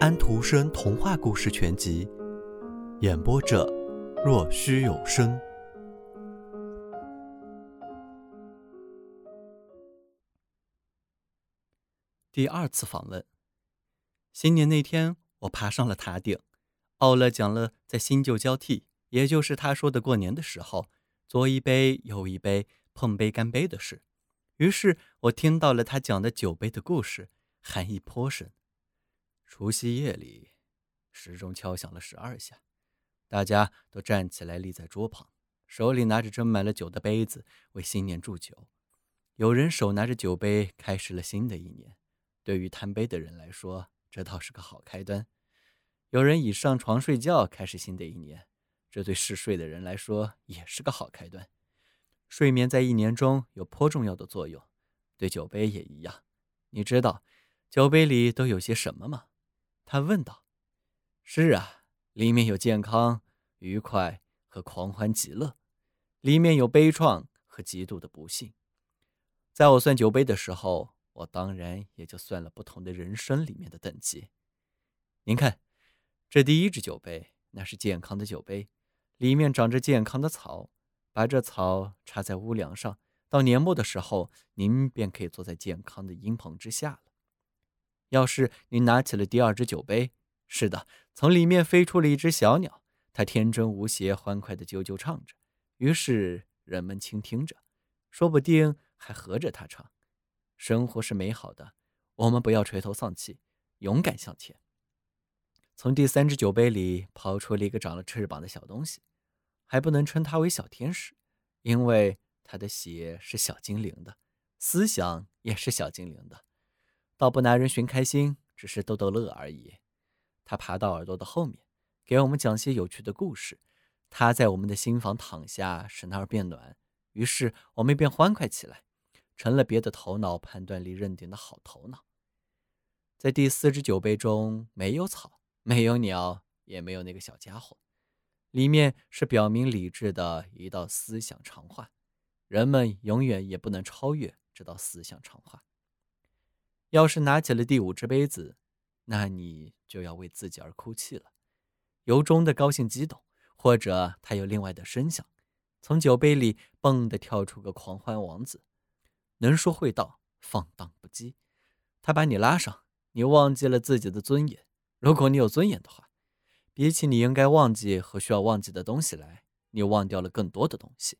安徒生童话故事全集》，演播者：若虚有声。第二次访问。新年那天，我爬上了塔顶。奥勒讲了在新旧交替，也就是他说的过年的时候，左一杯右一杯碰杯干杯的事。于是我听到了他讲的酒杯的故事，含义颇深。除夕夜里，时钟敲响了十二下，大家都站起来立在桌旁，手里拿着斟满了酒的杯子，为新年祝酒。有人手拿着酒杯，开始了新的一年。对于贪杯的人来说，这倒是个好开端。有人已上床睡觉，开始新的一年，这对嗜睡的人来说也是个好开端。睡眠在一年中有颇重要的作用，对酒杯也一样。你知道酒杯里都有些什么吗？他问道。是啊，里面有健康、愉快和狂欢极乐，里面有悲怆和极度的不幸。在我算酒杯的时候，我当然也就算了不同的人生里面的等级。您看，这第一只酒杯，那是健康的酒杯，里面长着健康的草。把这草插在屋梁上，到年末的时候，您便可以坐在健康的阴棚之下了。要是你拿起了第二只酒杯，是的，从里面飞出了一只小鸟，它天真无邪、欢快地啾啾唱着。于是人们倾听着，说不定还合着它唱。生活是美好的，我们不要垂头丧气，勇敢向前。从第三只酒杯里跑出了一个长了翅膀的小东西。还不能称它为小天使，因为它的血是小精灵的，思想也是小精灵的，倒不拿人寻开心，只是逗逗乐而已。他爬到耳朵的后面，给我们讲些有趣的故事。他在我们的心房躺下，使那儿变暖，于是我们便欢快起来，成了别的头脑判断力认定的好头脑。在第四只酒杯中，没有草，没有鸟，也没有那个小家伙。里面是表明理智的一道思想长话，人们永远也不能超越这道思想长话。要是拿起了第五只杯子，那你就要为自己而哭泣了，由衷的高兴激动，或者他有另外的声响，从酒杯里蹦的跳出个狂欢王子，能说会道，放荡不羁。他把你拉上，你忘记了自己的尊严，如果你有尊严的话。比起你应该忘记和需要忘记的东西来，你忘掉了更多的东西。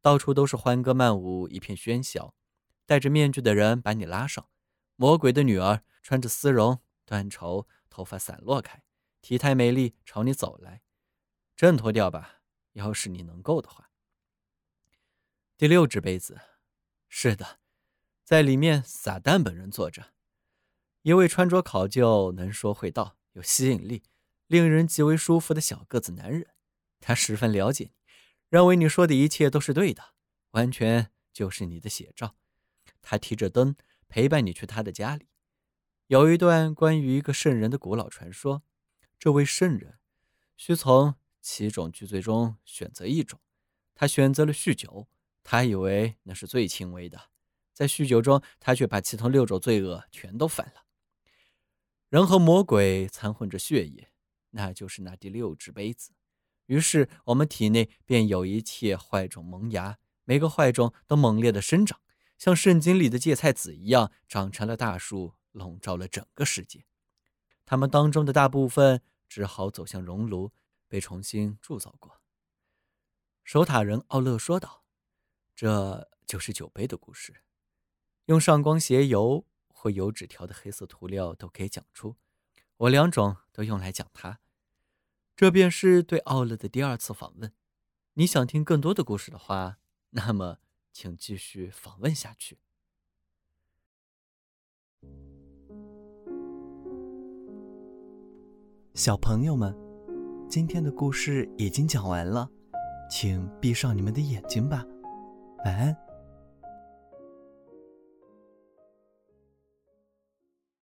到处都是欢歌曼舞，一片喧嚣。戴着面具的人把你拉上，魔鬼的女儿穿着丝绒缎绸，头发散落开，体态美丽，朝你走来。挣脱掉吧，要是你能够的话。第六只杯子，是的，在里面撒旦本人坐着，一位穿着考究、能说会道、有吸引力。令人极为舒服的小个子男人，他十分了解你，认为你说的一切都是对的，完全就是你的写照。他提着灯陪伴你去他的家里。有一段关于一个圣人的古老传说，这位圣人需从七种巨罪中选择一种，他选择了酗酒，他以为那是最轻微的，在酗酒中，他却把其他六种罪恶全都犯了。人和魔鬼掺混着血液。那就是那第六只杯子，于是我们体内便有一切坏种萌芽，每个坏种都猛烈的生长，像圣经里的芥菜籽一样，长成了大树，笼罩了整个世界。他们当中的大部分只好走向熔炉，被重新铸造过。守塔人奥勒说道：“这就是酒杯的故事，用上光鞋油或油纸条的黑色涂料都可以讲出。”我两种都用来讲它，这便是对奥勒的第二次访问。你想听更多的故事的话，那么请继续访问下去。小朋友们，今天的故事已经讲完了，请闭上你们的眼睛吧，晚安。